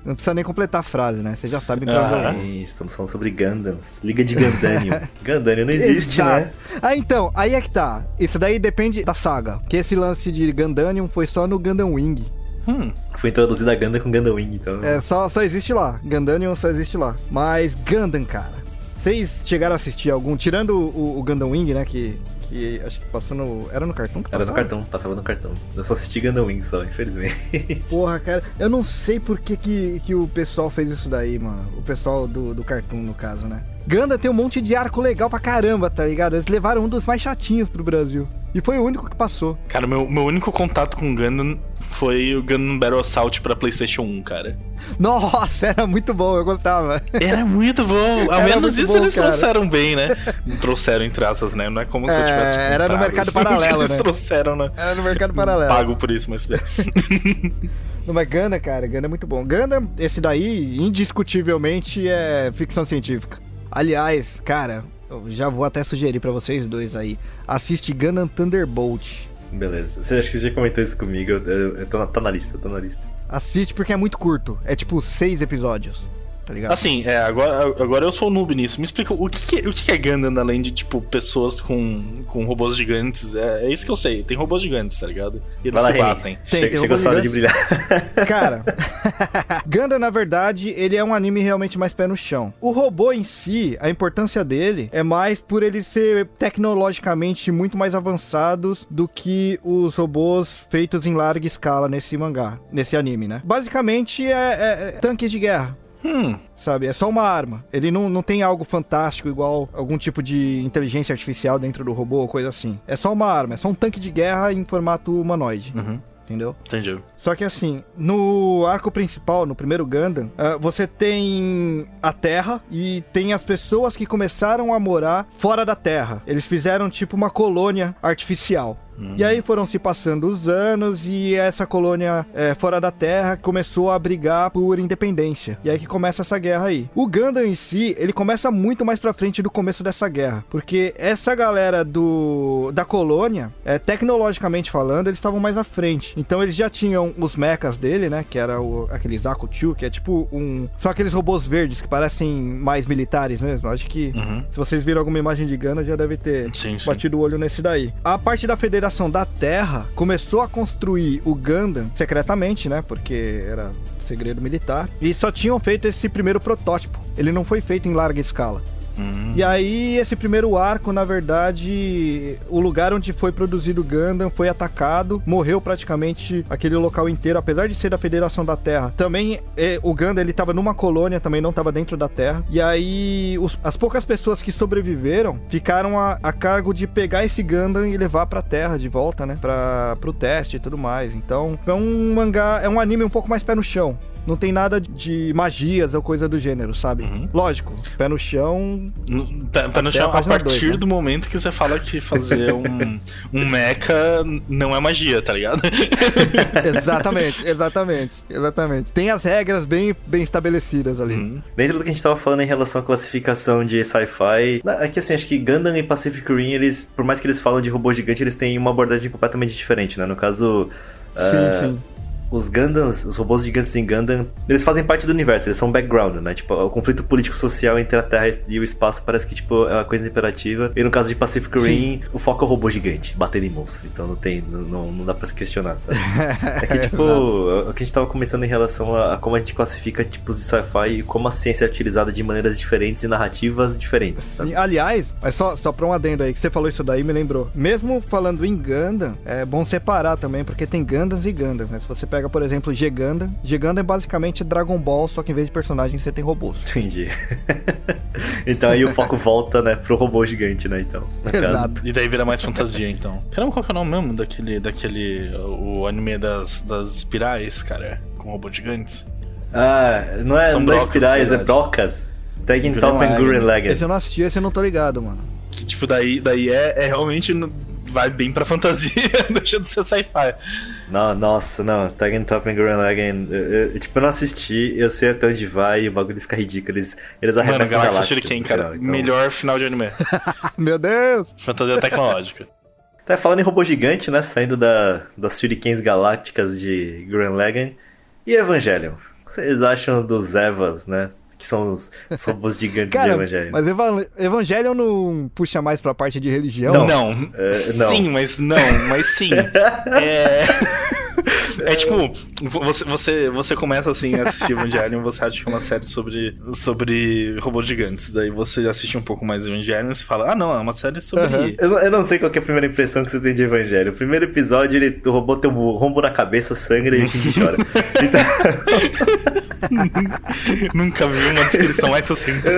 não precisa nem completar a frase, né? Você já sabe então. Ah, isso, estamos falando sobre Gundams. Liga de Gandanium. Gandanium (laughs) não existe, Exato. né? Ah, então, aí é que tá. Isso daí depende da saga. Que esse lance de Gandanium foi só no Gundam Wing. Hum. Foi introduzida a Gundam com Gundam Wing, então. É, só, só existe lá. Gandanium só existe lá. Mas Gundam, cara. Vocês chegaram a assistir algum? Tirando o, o Gundam Wing, né? Que que acho que passou no. Era no cartão que Era no cartão, passava no cartão. Eu só assisti Gundam Wing só, infelizmente. Porra, (laughs) cara, eu não sei por que, que, que o pessoal fez isso daí, mano. O pessoal do, do cartoon, no caso, né? Ganda tem um monte de arco legal pra caramba, tá ligado? Eles levaram um dos mais chatinhos pro Brasil. E foi o único que passou. Cara, meu, meu único contato com Gundam foi o Gundam Battle Assault pra PlayStation 1, cara. Nossa, era muito bom, eu gostava. Era muito bom. Ao era menos isso bom, eles cara. trouxeram bem, né? Trouxeram entre asas, né? Não é como se eu é, tivesse. É, era no mercado (laughs) paralelo, eles né? trouxeram, né? Era no mercado paralelo. Pago por isso, mas. (laughs) Não, mas Ganda, cara, Ganda é muito bom. Ganda, esse daí, indiscutivelmente, é ficção científica. Aliás, cara, eu já vou até sugerir para vocês dois aí. Assiste Gundam Thunderbolt. Beleza. Você acha que você já comentou isso comigo? Eu, eu, eu tô na, tá na lista, tô na lista. Assiste porque é muito curto. É tipo seis episódios tá ligado? Assim, é, agora, agora eu sou noob nisso. Me explica o que, que é, o que é Gundam além de, tipo, pessoas com, com robôs gigantes? É, é isso que eu sei. Tem robôs gigantes, tá ligado? E eles se batem. Tem, chega, tem chega a hora de brilhar. (laughs) Cara, (laughs) Gundam, na verdade, ele é um anime realmente mais pé no chão. O robô em si, a importância dele é mais por ele ser tecnologicamente muito mais avançados do que os robôs feitos em larga escala nesse mangá, nesse anime, né? Basicamente é, é, é tanques de guerra. Hum. Sabe? É só uma arma. Ele não, não tem algo fantástico igual algum tipo de inteligência artificial dentro do robô ou coisa assim. É só uma arma. É só um tanque de guerra em formato humanoide. Uhum. Entendeu? Entendi. Só que assim, no arco principal, no primeiro Gundam, uh, você tem a Terra e tem as pessoas que começaram a morar fora da Terra. Eles fizeram tipo uma colônia artificial. Uhum. E aí foram se passando os anos e essa colônia é, fora da Terra começou a brigar por independência. E aí que começa essa guerra aí. O Gundam em si, ele começa muito mais pra frente do começo dessa guerra. Porque essa galera do da colônia, é, tecnologicamente falando, eles estavam mais à frente. Então eles já tinham os mechas dele, né? Que era o, aqueles Akuchu, que é tipo um... São aqueles robôs verdes que parecem mais militares mesmo. Acho que uhum. se vocês viram alguma imagem de Gundam, já deve ter sim, batido sim. o olho nesse daí. A parte da Federação Da Terra começou a construir o Gundam secretamente, né? Porque era segredo militar. E só tinham feito esse primeiro protótipo. Ele não foi feito em larga escala. Uhum. E aí, esse primeiro arco, na verdade, o lugar onde foi produzido Gundam foi atacado, morreu praticamente aquele local inteiro, apesar de ser da Federação da Terra. Também, é, o Gundam, ele tava numa colônia, também não tava dentro da Terra. E aí, os, as poucas pessoas que sobreviveram ficaram a, a, cargo de pegar esse Gundam e levar pra Terra de volta, né? Pra, pro teste e tudo mais. Então, é um mangá, é um anime um pouco mais pé no chão não tem nada de magias ou coisa do gênero, sabe? Uhum. Lógico, pé no chão. pé, pé no chão a, a partir dois, né? do momento que você fala que fazer (laughs) um, um mecha não é magia, tá ligado? (laughs) exatamente, exatamente, exatamente. Tem as regras bem, bem estabelecidas ali. Uhum. Dentro do que a gente tava falando em relação à classificação de sci-fi, é que assim, acho que Gundam e Pacific Rim, eles, por mais que eles falam de robô gigante, eles têm uma abordagem completamente diferente, né? No caso. Sim, uh, sim os Gundams, os robôs gigantes em Gundam, eles fazem parte do universo, eles são background, né? Tipo, o conflito político-social entre a Terra e o espaço parece que, tipo, é uma coisa imperativa. E no caso de Pacific Rim, o foco é o robô gigante, batendo em monstro. Então não tem, não, não dá pra se questionar, sabe? (laughs) é que, tipo, o que a gente tava começando em relação a, a como a gente classifica tipos de sci-fi e como a ciência é utilizada de maneiras diferentes e narrativas diferentes. Sabe? Aliás, mas só, só pra um adendo aí, que você falou isso daí, me lembrou. Mesmo falando em Gundam, é bom separar também, porque tem Gundams e Gundams, né? Se você pega, por exemplo, G Gundam, G Gundam é basicamente Dragon Ball, só que em vez de personagens você tem robôs. Entendi. (laughs) então aí o foco volta, né, pro robô gigante, né, então. Exato. E daí vira mais fantasia, então. Caramba, qual que é o nome mesmo daquele, daquele, o anime das, das espirais, cara, com robôs gigantes? Ah, não é, São não é espirais, é brocas. Dragon Top and Gurren Lagann. Esse eu não assisti, esse eu não tô ligado, mano. Que, tipo, daí, daí é, é realmente vai bem pra fantasia, (laughs) deixa de ser sci-fi. Não, nossa, não. Dragon Top and eu, eu, tipo, eu não assisti, eu sei até onde vai e o bagulho fica ridículo. Eles, eles arremessam Mano, Galáxia Shuriken, cara. Então... Melhor final de anime. (laughs) Meu Deus! Fantasia tecnológica. (laughs) Tá falando em robô gigante, né? Saindo da, das Shurikens galácticas de Gurren Lagann. E Evangelion? O que vocês acham dos Evas, né? Que são os, os robôs gigantes Cara, de Evangelho. Mas Evangelho não puxa mais pra parte de religião? Não. não. É, não. Sim, mas não, mas sim. (laughs) é... É tipo, você, você, você começa assim a assistir Evangelion, você acha que é uma série sobre, sobre robôs gigantes. Daí você assiste um pouco mais Evangelion e você fala, ah não, é uma série sobre. Uhum. Eu, eu, não sei qual é a primeira impressão que você tem de Evangelho. O primeiro episódio, ele, o robô tem um rombo na cabeça, sangra e o Shinji chora. (laughs) Então... (laughs) Nunca vi uma descrição mais sucinta.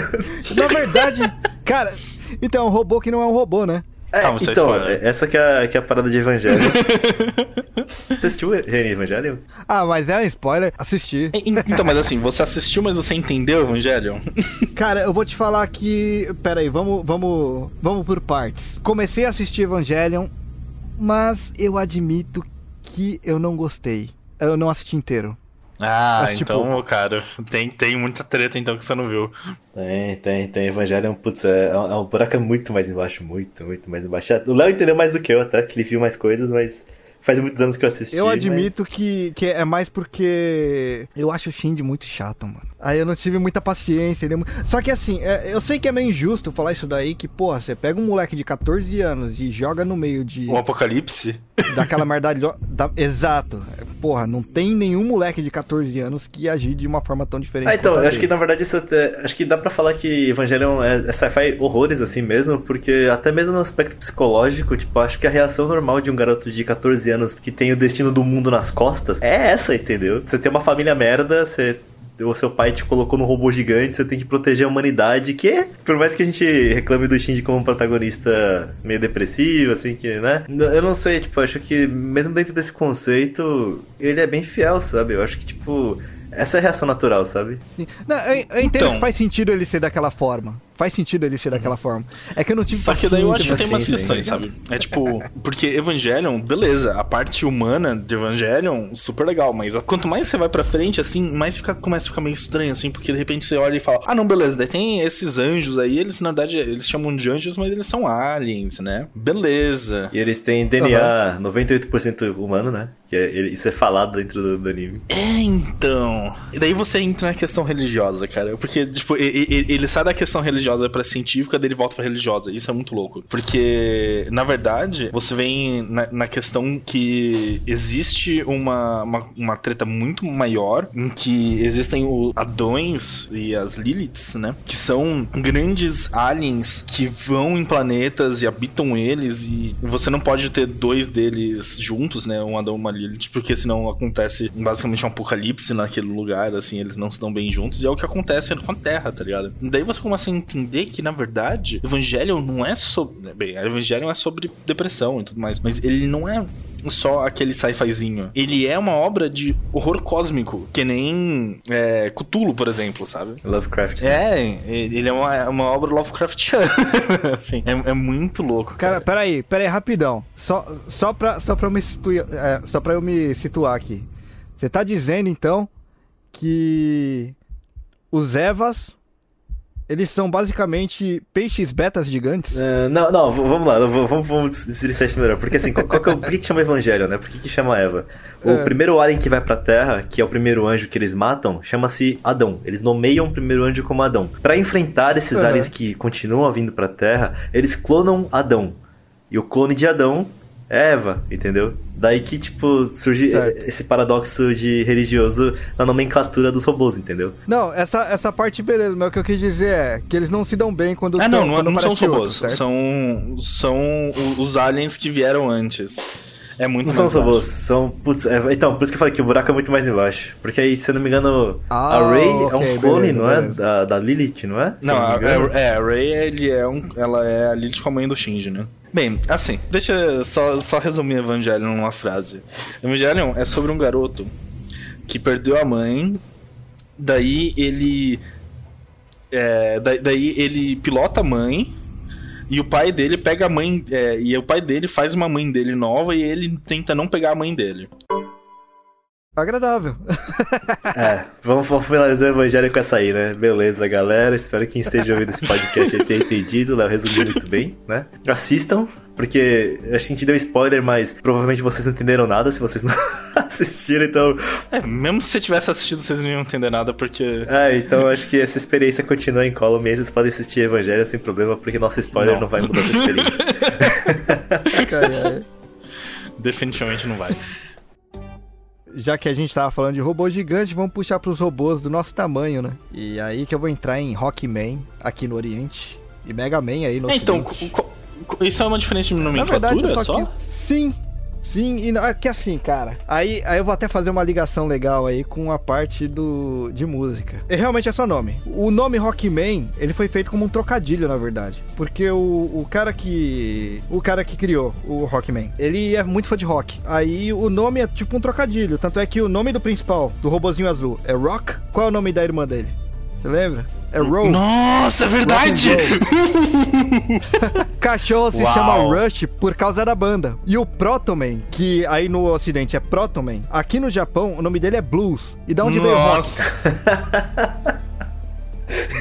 (laughs) Na verdade, cara, então é um robô que não é um robô, né? É, Calma, então, essa que é, a, que é a parada de Evangelho. (laughs) você assistiu Reni Evangelho? Ah, mas é um spoiler. Assisti. Então, mas assim, você assistiu, mas você entendeu Evangelho? Cara, eu vou te falar que. Pera aí, vamos, vamos, vamos por partes. Comecei a assistir Evangelion, mas eu admito que eu não gostei. Eu não assisti inteiro. Ah, Mas, tipo, então, cara, tem, tem muita treta então que você não viu. Tem, tem, tem. Evangelho, putz, é, é um buraco muito mais embaixo, muito, muito mais embaixo. O Léo entendeu mais do que eu até, que ele viu mais coisas, mas faz muitos anos que eu assisti. Eu admito mas... que, que é mais porque eu acho o Shinji muito chato, mano. Aí eu não tive muita paciência. Ele é... Só que assim, é, eu sei que é meio injusto falar isso daí, que, porra, você pega um moleque de 14 anos e joga no meio de. Um apocalipse? Daquela merdade. Da... Exato. Porra, não tem nenhum moleque de 14 anos que agir de uma forma tão diferente. Ah, então, eu acho que na verdade isso até, acho que dá para falar que Evangelion é, é sci-fi horrores assim mesmo, porque até mesmo no aspecto psicológico, tipo, acho que a reação normal de um garoto de 14 anos que tem o destino do mundo nas costas é essa, entendeu? Você tem uma família merda, você o seu pai te colocou num robô gigante, você tem que proteger a humanidade, que, por mais que a gente reclame do Shinji como um protagonista meio depressivo, assim, que, né? Eu não sei, tipo, acho que mesmo dentro desse conceito, ele é bem fiel, sabe? Eu acho que, tipo, essa é a reação natural, sabe? Sim. Não, eu, eu entendo então... que faz sentido ele ser daquela forma faz sentido ele ser daquela forma. É que eu não tive Só que daí eu acho que tem umas questões, sabe? É tipo, porque Evangelion, beleza, a parte humana de Evangelion, super legal, mas quanto mais você vai pra frente, assim, mais fica, começa a ficar meio estranho, assim, porque de repente você olha e fala, ah, não, beleza, daí tem esses anjos aí, eles na verdade, eles chamam de anjos, mas eles são aliens, né? Beleza. E eles têm DNA uhum. 98% humano, né? Que é, isso é falado dentro do, do, anime. É, então. E daí você entra na questão religiosa, cara. Porque, tipo, ele, ele sai da questão religiosa religiosa para científica, dele volta para religiosa. Isso é muito louco. Porque, na verdade, você vem na, na questão que existe uma, uma, uma, treta muito maior em que existem os Adões e as Liliths, né? Que são grandes aliens que vão em planetas e habitam eles e você não pode ter dois deles juntos, né? Um Adão e uma Lilith, porque senão acontece basicamente um apocalipse naquele lugar, assim, eles não se dão bem juntos e é o que acontece com a Terra, tá ligado? Daí você começa a entender que, na verdade, Evangelho não é sobre. Né, bem, Evangelho é sobre depressão e tudo mais, mas ele não é só aquele sci-fizinho. Ele é uma obra de horror cósmico, que nem é, Cthulhu, por exemplo, sabe? Lovecraft. É, ele é uma, uma obra Lovecraftiana. (laughs) assim, é, é, muito louco. Cara, cara peraí, peraí, rapidão. Só, só, pra, só, pra eu me situar, é, só pra eu me situar aqui. Você tá dizendo, então, que os Evas eles são basicamente peixes betas gigantes? Uh, não, não, vamos lá, vamos, vamos destrinçar isso melhor. Porque assim, qual, qual que é o, por que, que chama Evangelho, né? Por que, que chama Eva? O é. primeiro alien que vai pra Terra, que é o primeiro anjo que eles matam, chama-se Adão. Eles nomeiam o primeiro anjo como Adão. Para enfrentar esses uhum. aliens que continuam vindo pra Terra, eles clonam Adão. E o clone de Adão Eva, entendeu? Daí que, tipo, surge certo. esse paradoxo de religioso na nomenclatura dos robôs, entendeu? Não, essa, essa parte beleza, mas o que eu quis dizer é que eles não se dão bem quando Ah, não, não, não são os robôs, outro, são, são os aliens que vieram antes. É muito Não são os robôs, são. Putz, é, então, por isso que eu falei que o buraco é muito mais embaixo. Porque aí, se eu não me engano, ah, a Ray okay, é um clone, beleza, não é? beleza. é? Da, da Lilith, não é? Não, não a, é, a Ray ele é um, ela é a Lilith com a mãe do Shinji, né? Bem, assim, deixa eu só, só resumir Evangelion numa frase. Evangelion é sobre um garoto que perdeu a mãe, daí ele. É, daí ele pilota a mãe e o pai dele pega a mãe. É, e o pai dele faz uma mãe dele nova e ele tenta não pegar a mãe dele. Agradável. é, vamos, vamos finalizar o evangelho com essa aí, né? Beleza, galera. Espero que quem esteja ouvindo esse podcast tenha entendido. Léo resumiu muito bem, né? Assistam, porque a gente deu spoiler, mas provavelmente vocês não entenderam nada se vocês não (laughs) assistiram, então. É, mesmo se você tivesse assistido, vocês não iam entender nada, porque. É, então acho que essa experiência continua em colo mesmo. Vocês podem assistir Evangelho sem problema, porque nosso spoiler não, não vai mudar essa experiência. (laughs) Definitivamente não vai já que a gente tava falando de robô gigante, vamos puxar para os robôs do nosso tamanho, né? E aí que eu vou entrar em Rockman aqui no Oriente e Mega Man aí no é, Então, isso é uma diferença de nomenclatura Na verdade, só? Que, sim, Sim, e não, é que assim, cara. Aí, aí eu vou até fazer uma ligação legal aí com a parte do de música. E realmente é só nome. O nome Rockman, ele foi feito como um trocadilho, na verdade. Porque o, o cara que. O cara que criou o Rockman, ele é muito fã de rock. Aí o nome é tipo um trocadilho. Tanto é que o nome do principal, do robozinho azul, é Rock. Qual é o nome da irmã dele? Você lembra? É Roll. Nossa, é verdade! (laughs) Cachorro se Uau. chama Rush por causa da banda. E o Protoman, que aí no ocidente é Protoman, aqui no Japão o nome dele é Blues. E da onde Nossa. veio (laughs) Nossa!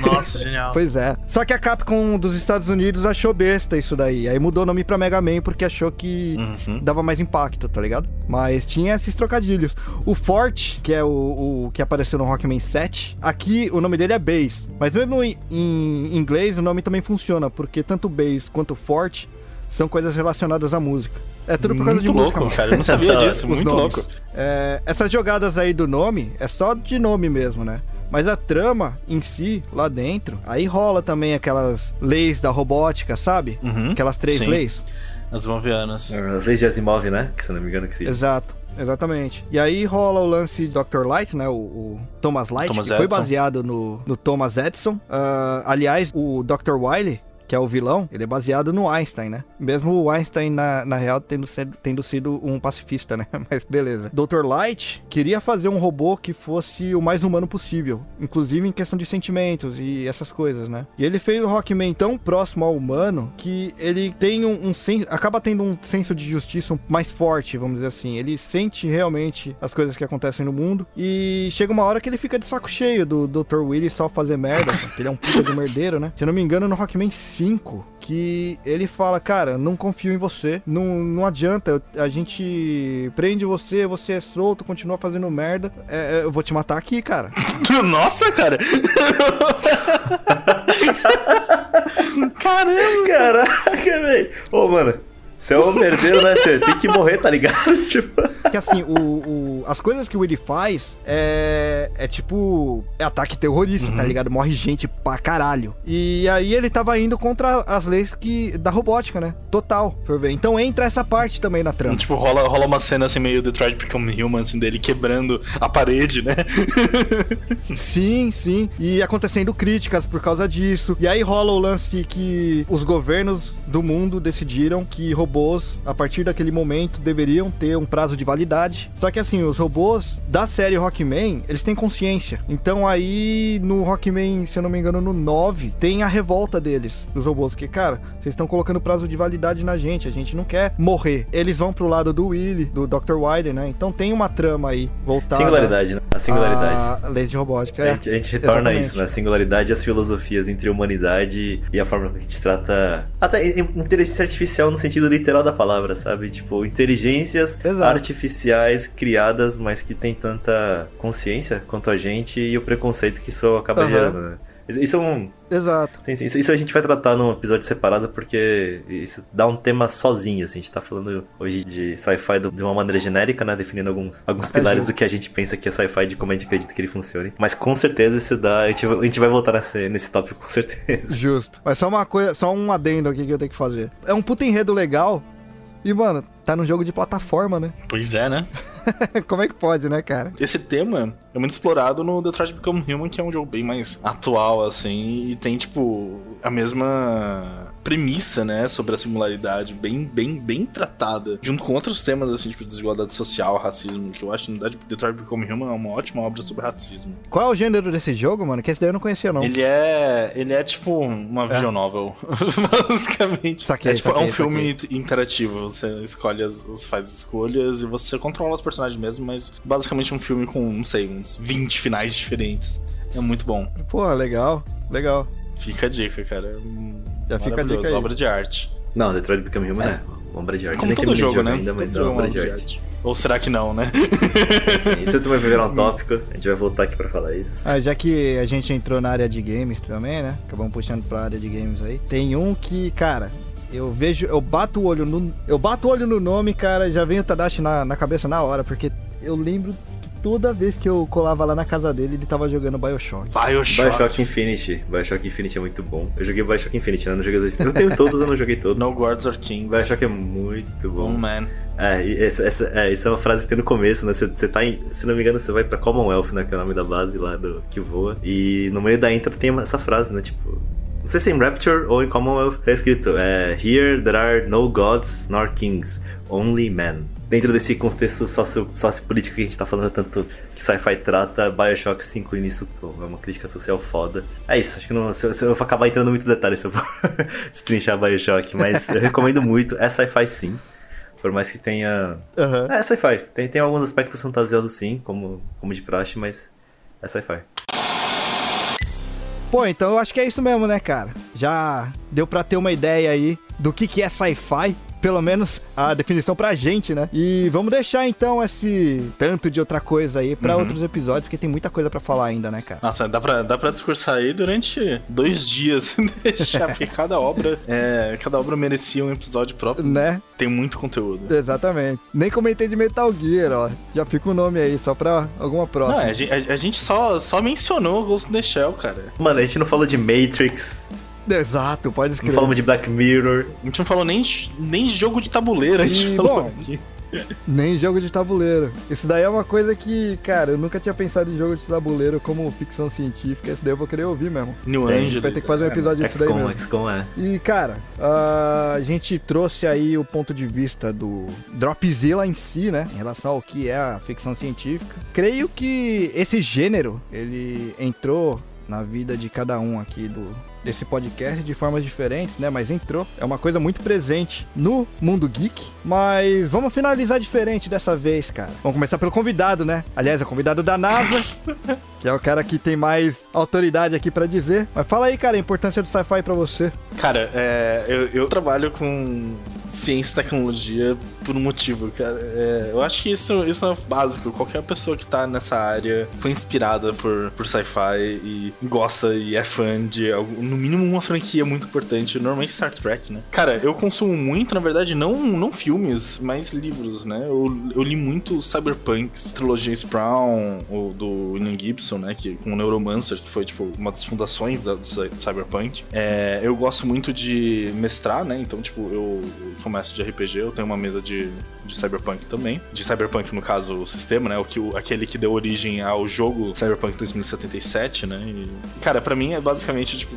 Nossa, genial. Pois é. Só que a Capcom dos Estados Unidos achou besta isso daí. Aí mudou o nome pra Mega Man porque achou que uhum. dava mais impacto, tá ligado? Mas tinha esses trocadilhos. O Forte, que é o, o que apareceu no Rockman 7, aqui o nome dele é Bass. Mas mesmo em, em inglês o nome também funciona, porque tanto Bass quanto Forte são coisas relacionadas à música. É tudo por causa muito de louco, música, cara. Eu não sabia (laughs) disso, muito nomes. louco. É, essas jogadas aí do nome é só de nome mesmo, né? Mas a trama em si, lá dentro, aí rola também aquelas leis da robótica, sabe? Uhum, Aquelas três sim. leis. As movianas. As leis de Asimov, né? Que se não me engano que sim. Exato. Exatamente. E aí rola o lance Dr. Light, né? O, o Thomas Light, Thomas que Edison. foi baseado no, no Thomas Edison. Uh, aliás, o Dr. Wiley, que é o vilão, ele é baseado no Einstein, né? Mesmo o Einstein, na, na real, tendo, sido, tendo sido um pacifista, (laughs) né? Mas beleza. Dr. Light queria fazer um robô que fosse o mais humano possível, inclusive em questão de sentimentos e essas coisas, né? E ele fez o Rockman tão próximo ao humano que ele tem um, um senso, acaba tendo um senso de justiça mais forte, vamos dizer assim. Ele sente realmente as coisas que acontecem no mundo e chega uma hora que ele fica de saco cheio do Dr. Willy só fazer merda, (laughs) ele é um puta de merdeiro, né? Se eu não me engano, no Rockman 5, que ele fala, cara, não confio em você, não, não adianta, a gente prende você, você é solto, continua fazendo merda, é, é eu vou te matar aqui, cara. (laughs) Nossa, cara! (laughs) Caramba! Caraca, velho! Ô, mano, você é um merdeiro, né? Você tem que morrer, tá ligado? (laughs) tipo. Que assim, o, o, as coisas que o Willy faz é, é tipo. É ataque terrorista, tá uhum. tá ligado? Morre gente pra caralho. E aí ele tava indo contra as leis que, da robótica, né? Total, por ver. Então entra essa parte também na trama. Tipo, rola, rola uma cena assim meio Detroit Become Human, assim, dele quebrando a parede, né? (laughs) sim, sim. E acontecendo críticas por causa disso. E aí rola o lance que os governos do mundo decidiram que robôs, a partir daquele momento, deveriam ter um prazo de validade. Só que assim, os robôs da série Rockman, eles têm consciência. Então aí no Rockman, se eu não me engano, no 9, tem a revolta deles, dos robôs. Que, cara, vocês estão colocando prazo de validade na gente, a gente não quer morrer. Eles vão pro lado do Willy, do Dr. Wilder, né? Então tem uma trama aí voltada. Singularidade, né? A singularidade. A lei de robótica. A É. gente, a gente retorna Exatamente. isso, né? A singularidade e as filosofias entre a humanidade e a forma que a gente trata. Até inteligência artificial no sentido literal da palavra, sabe? Tipo, inteligências Exato. artificiais criadas, mas que tem tanta consciência quanto a gente e o preconceito que isso acaba Aham. gerando, né? Isso é um. Exato. Sim, sim, isso, isso a gente vai tratar num episódio separado porque isso dá um tema sozinho, assim. A gente tá falando hoje de sci-fi de uma maneira genérica, né? Definindo alguns, alguns É pilares justo. do que a gente pensa que é sci-fi, de como a gente acredita que ele funcione. Mas com certeza isso dá. A gente, vai- a gente vai voltar nesse, nesse tópico, com certeza. Justo. Mas só uma coisa, só um adendo aqui que eu tenho que fazer. É um puta enredo legal. E, mano, tá num jogo de plataforma, né? Pois é, né? (laughs) Como é que pode, né, cara? Esse tema é muito explorado no Detroit Become Human, que é um jogo bem mais atual, assim, e tem, tipo, a mesma premissa, né, sobre a singularidade, bem, bem, bem tratada, junto com outros temas, assim, tipo, desigualdade social, racismo, que eu acho, na verdade, Detroit Become Human é uma ótima obra sobre racismo. Qual é o gênero desse jogo, mano? Que esse daí eu não conhecia, não. Ele é, ele é, tipo, uma visual novel, (laughs) basicamente. Saquei, é, tipo, é saquei, um filme interativo, você escolhe, as, você faz escolhas e você controla os personagens mesmo, mas basicamente um filme com, não sei, uns 20 finais diferentes. É muito bom. Pô, legal, legal. Fica a dica, cara. É Já fica a dica aí. obra de arte. Não, Detroit Become Human é, uma obra de arte. Como Nem todo terminei de jogo, jogar né? Ainda, Todo mas é uma jogo obra de arte. Ou será que não, né? (laughs) Sim, sim. Isso também vai virar um (laughs) tópico. A gente vai voltar aqui pra falar isso. Ah, já que a gente entrou na área de games também, né? Acabamos puxando pra área de games aí. Tem um que, cara, eu vejo, eu bato o olho no. Eu bato o olho no nome, cara, já vem o Tadashi na, na cabeça na hora, porque eu lembro que toda vez que eu colava lá na casa dele, ele tava jogando Bioshock. Bioshock. Bioshock Infinity. Bioshock Infinity é muito bom. Eu joguei Bioshock Infinity, né? Eu não joguei os Eu tenho todos, eu não joguei todos. No Gods or Kings. Bioshock é muito Oh, bom. man. É, essa, essa, é, isso é uma frase que tem no começo, né? Você, você tá em, se não me engano, você vai pra Commonwealth, né? Que é o nome da base lá do que voa. E no meio da intro tem essa frase, né? Tipo. Não sei se é em Rapture ou em Commonwealth, tá escrito: é, Here there are no gods nor kings, only men. Dentro desse contexto socio- sociopolítico que a gente tá falando tanto que sci-fi trata, Bioshock se inclui nisso, pô, é uma crítica social foda. É isso, acho que não, se, eu- se eu vou acabar entrando muito em detalhes se eu for (laughs) destrinchar Bioshock, mas eu recomendo muito, é sci-fi sim. Por mais que tenha. Aham. É sci-fi. Tem, tem alguns aspectos fantasiosos sim, como, como de praxe, mas é sci-fi. Pô, então eu acho que é isso mesmo, né, cara? Já deu pra ter uma ideia aí do que, que é sci-fi. Pelo menos a definição pra gente, né? E vamos deixar então esse tanto de outra coisa aí pra outros episódios, porque tem muita coisa pra falar ainda, né, cara? Nossa, dá pra, dá pra discursar aí durante dois dias (laughs) deixar, porque cada obra, é, cada obra merecia um episódio próprio. Né? Tem muito conteúdo. Exatamente. Nem comentei de Metal Gear, ó. Já fica o nome aí, só pra alguma Não, próxima. a, gente- a- a gente só, só mencionou Ghost in the Shell, cara. Mano, a gente não falou de Matrix, Exato, pode não escrever. falamos de Black Mirror. A gente não falou nem, nem jogo de tabuleiro, a gente E, falou bom, aqui. Nem jogo de tabuleiro. Isso daí é uma coisa que, cara, eu nunca tinha pensado em jogo de tabuleiro como ficção científica. Isso daí eu vou querer ouvir mesmo. New Tem. A gente vai ter que fazer um episódio disso daí XCOM, mesmo. XCOM é. E, cara, ah, a gente trouxe aí o ponto de vista do Dropzilla em si, né? Em relação ao que é a ficção científica. Creio que esse gênero, ele entrou na vida de cada um aqui do desse podcast de formas diferentes, né? Mas entrou. É uma coisa muito presente no mundo geek. Mas vamos finalizar diferente dessa vez, cara. Vamos começar pelo convidado, né? Aliás, é convidado da NASA, (laughs) que é o cara que tem mais autoridade aqui pra dizer. Mas fala aí, cara, a importância do sci-fi pra você. Cara, é, eu, eu trabalho com ciência e tecnologia por um motivo, cara. É, eu acho que isso, isso é básico. Qualquer pessoa que tá nessa área foi inspirada por, por sci-fi e gosta e é fã de, algum- no mínimo, uma franquia muito importante. Normalmente Star Trek, né? Cara, eu consumo muito, na verdade, não, não filmes, mas livros, né? Eu, eu li muito Cyberpunks, trilogia Sprawn, o do William Gibson, né? Que, com o Neuromancer, que foi, tipo, uma das fundações da, do cy- Cyberpunk. É, eu gosto muito de mestrar, né? Então, tipo, eu sou mestre de RPG, eu tenho uma mesa de, de Cyberpunk também. De Cyberpunk, no caso, o sistema, né? O que, o, aquele que deu origem ao jogo Cyberpunk 2077, né? E, cara, para mim é basicamente, tipo,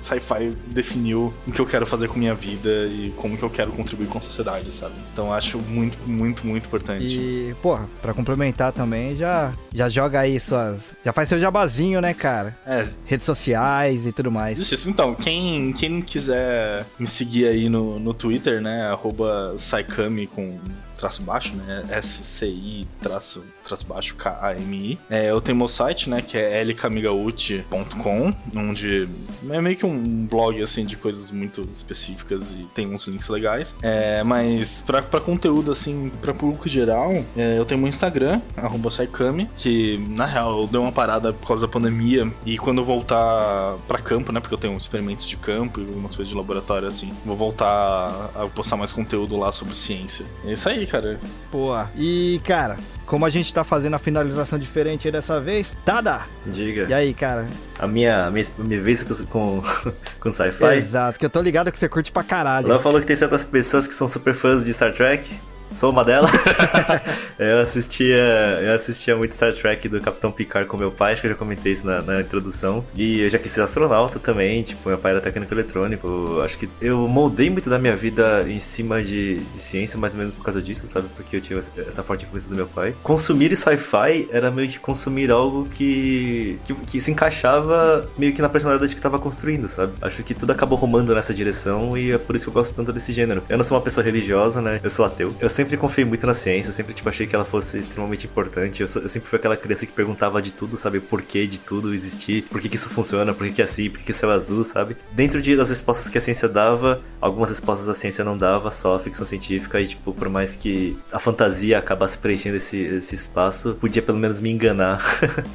sci-fi definiu o que eu quero fazer com minha vida e como que eu quero contribuir com a sociedade, sabe? Então acho muito, muito, muito importante. E, porra, pra complementar também, já, já joga aí suas. Já faz seu jabazinho, né, cara? É. Redes sociais e tudo mais. Isso, então, quem, quem quiser me seguir aí no, no Twitter, né? Arroba Saikami com traço baixo, né? S-C-I traço, traço baixo K-A-M-I. É, eu tenho meu site, né? Que é lkamigaúti.com, onde é meio que um blog, assim, de coisas muito específicas e tem uns links legais. É, mas pra, pra conteúdo, assim, pra público geral, é, eu tenho meu Instagram, arroba Saikami, que, na real, eu dei uma parada por causa da pandemia e quando eu voltar pra campo, né? Porque eu tenho experimentos de campo e algumas coisas de laboratório, assim, vou voltar a postar mais conteúdo lá sobre ciência. É isso aí, cara. Boa. E, cara, como a gente tá fazendo a finalização diferente aí dessa vez, Tada! Diga. E aí, cara? A minha, a minha, minha vez com, (laughs) com sci-fi? Exato, que eu tô ligado que você curte pra caralho. Ela falou que tem certas pessoas que são super fãs de Star Trek. Sou uma delas. (laughs) (laughs) eu assistia eu assistia muito Star Trek do Capitão Picard com meu pai, acho que eu já comentei isso na, na introdução. E eu já quis ser astronauta também, tipo, meu pai era técnico eletrônico. Acho que eu moldei muito da minha vida em cima de, de ciência, mais ou menos por causa disso, sabe? Porque eu tinha essa forte influência do meu pai. Consumir sci-fi era meio que consumir algo que, que, que, se encaixava meio que na personalidade que eu tava construindo, sabe? Acho que tudo acabou rumando nessa direção e é por isso que eu gosto tanto desse gênero. Eu não sou uma pessoa religiosa, né? Eu sou ateu. Eu sempre confiei muito na ciência, sempre tipo, achei que ela fosse extremamente importante. Eu, sou, eu, sempre fui aquela criança que perguntava de tudo, sabe? Por que de tudo existir, por que, que isso funciona, por que, que é assim, por que, que céu é azul, sabe? Dentro de, das respostas que a ciência dava, algumas respostas a ciência não dava, só a ficção científica, e tipo, por mais que a fantasia acabasse preenchendo esse, esse espaço, podia pelo menos me enganar,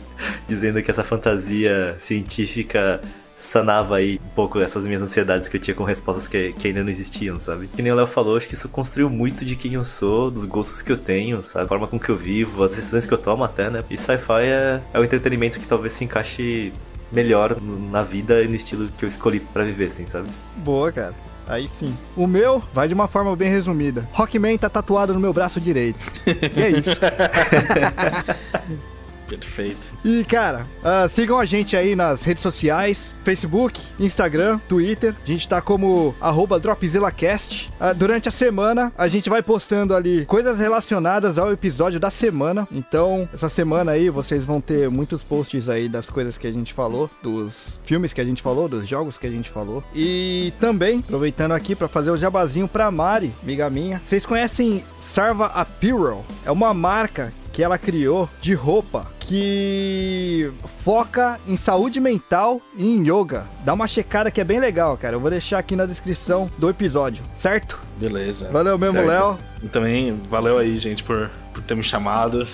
(laughs) dizendo que essa fantasia científica sanava aí um pouco essas minhas ansiedades que eu tinha com respostas que, que ainda não existiam, sabe? Que nem o Léo falou, acho que isso construiu muito de quem eu sou, dos gostos que eu tenho, sabe? A forma com que eu vivo, as decisões que eu tomo até, né? E sci-fi é, é o entretenimento que talvez se encaixe melhor na vida e no estilo que eu escolhi para viver, assim, sabe? Boa, cara. Aí sim. O meu vai de uma forma bem resumida. Rockman tá tatuado no meu braço direito. (laughs) e é isso. (laughs) Perfeito. E, cara, uh, sigam a gente aí nas redes sociais: Facebook, Instagram, Twitter. A gente tá como DropzillaCast. Uh, durante a semana, a gente vai postando ali coisas relacionadas ao episódio da semana. Então, essa semana aí, vocês vão ter muitos posts aí das coisas que a gente falou, dos filmes que a gente falou, dos jogos que a gente falou. E também, aproveitando aqui para fazer o jabazinho pra Mari, amiga minha. Vocês conhecem Sarva Apparel? É uma marca que ela criou de roupa que foca em saúde mental e em yoga. Dá uma checada que é bem legal, cara. Eu vou deixar aqui na descrição do episódio, certo? Beleza. Valeu mesmo, Léo. E também valeu aí, gente, por, por ter me chamado.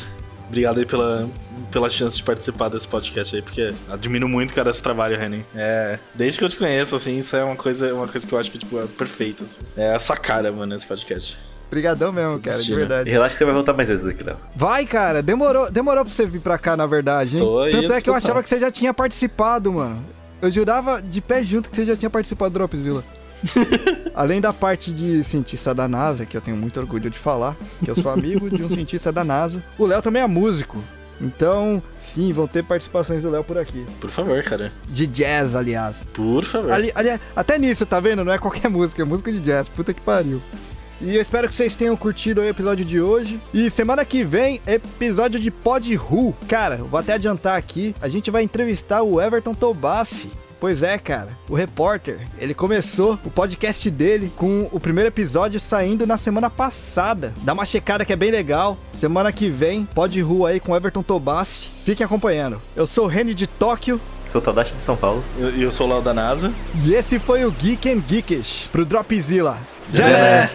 Obrigado aí pela, pela chance de participar desse podcast aí, porque admiro muito, cara, esse trabalho, Renan. É, desde que eu te conheço, assim, isso é uma coisa, uma coisa que eu acho que, tipo, é perfeita, assim. É a sua cara, mano, esse podcast. Obrigadão mesmo, cara, de verdade. E relaxa que você vai voltar mais vezes aqui, Léo. Vai, cara. Demorou, demorou pra você vir pra cá, na verdade, hein? Estou Tanto é que eu achava que você já tinha participado, mano. Eu jurava de pé junto que você já tinha participado do Dropzilla. (laughs) Além da parte de cientista da NASA, que eu tenho muito orgulho de falar, que eu sou amigo de um (laughs) cientista da NASA, o Léo também é músico. Então, sim, vão ter participações do Léo por aqui. Por favor, cara. De jazz, aliás. Por favor. Ali, ali, até nisso, tá vendo? Não é qualquer música, é música de jazz. Puta que pariu. E eu espero que vocês tenham curtido o episódio de hoje. E semana que vem, episódio de Pod Who. Cara, vou até adiantar aqui, a gente vai entrevistar o Everton Tobassi. Pois é, cara. O repórter, ele começou o podcast dele com o primeiro episódio saindo na semana passada. Dá uma checada que é bem legal. Semana que vem, Pod Rua aí com Everton Tobassi. Fiquem acompanhando. Eu sou o Reni de Tóquio. Sou o Tadashi de São Paulo. E eu, eu, sou o Léo da NASA. E esse foi o Geek and Geekish pro Dropzilla. Já é.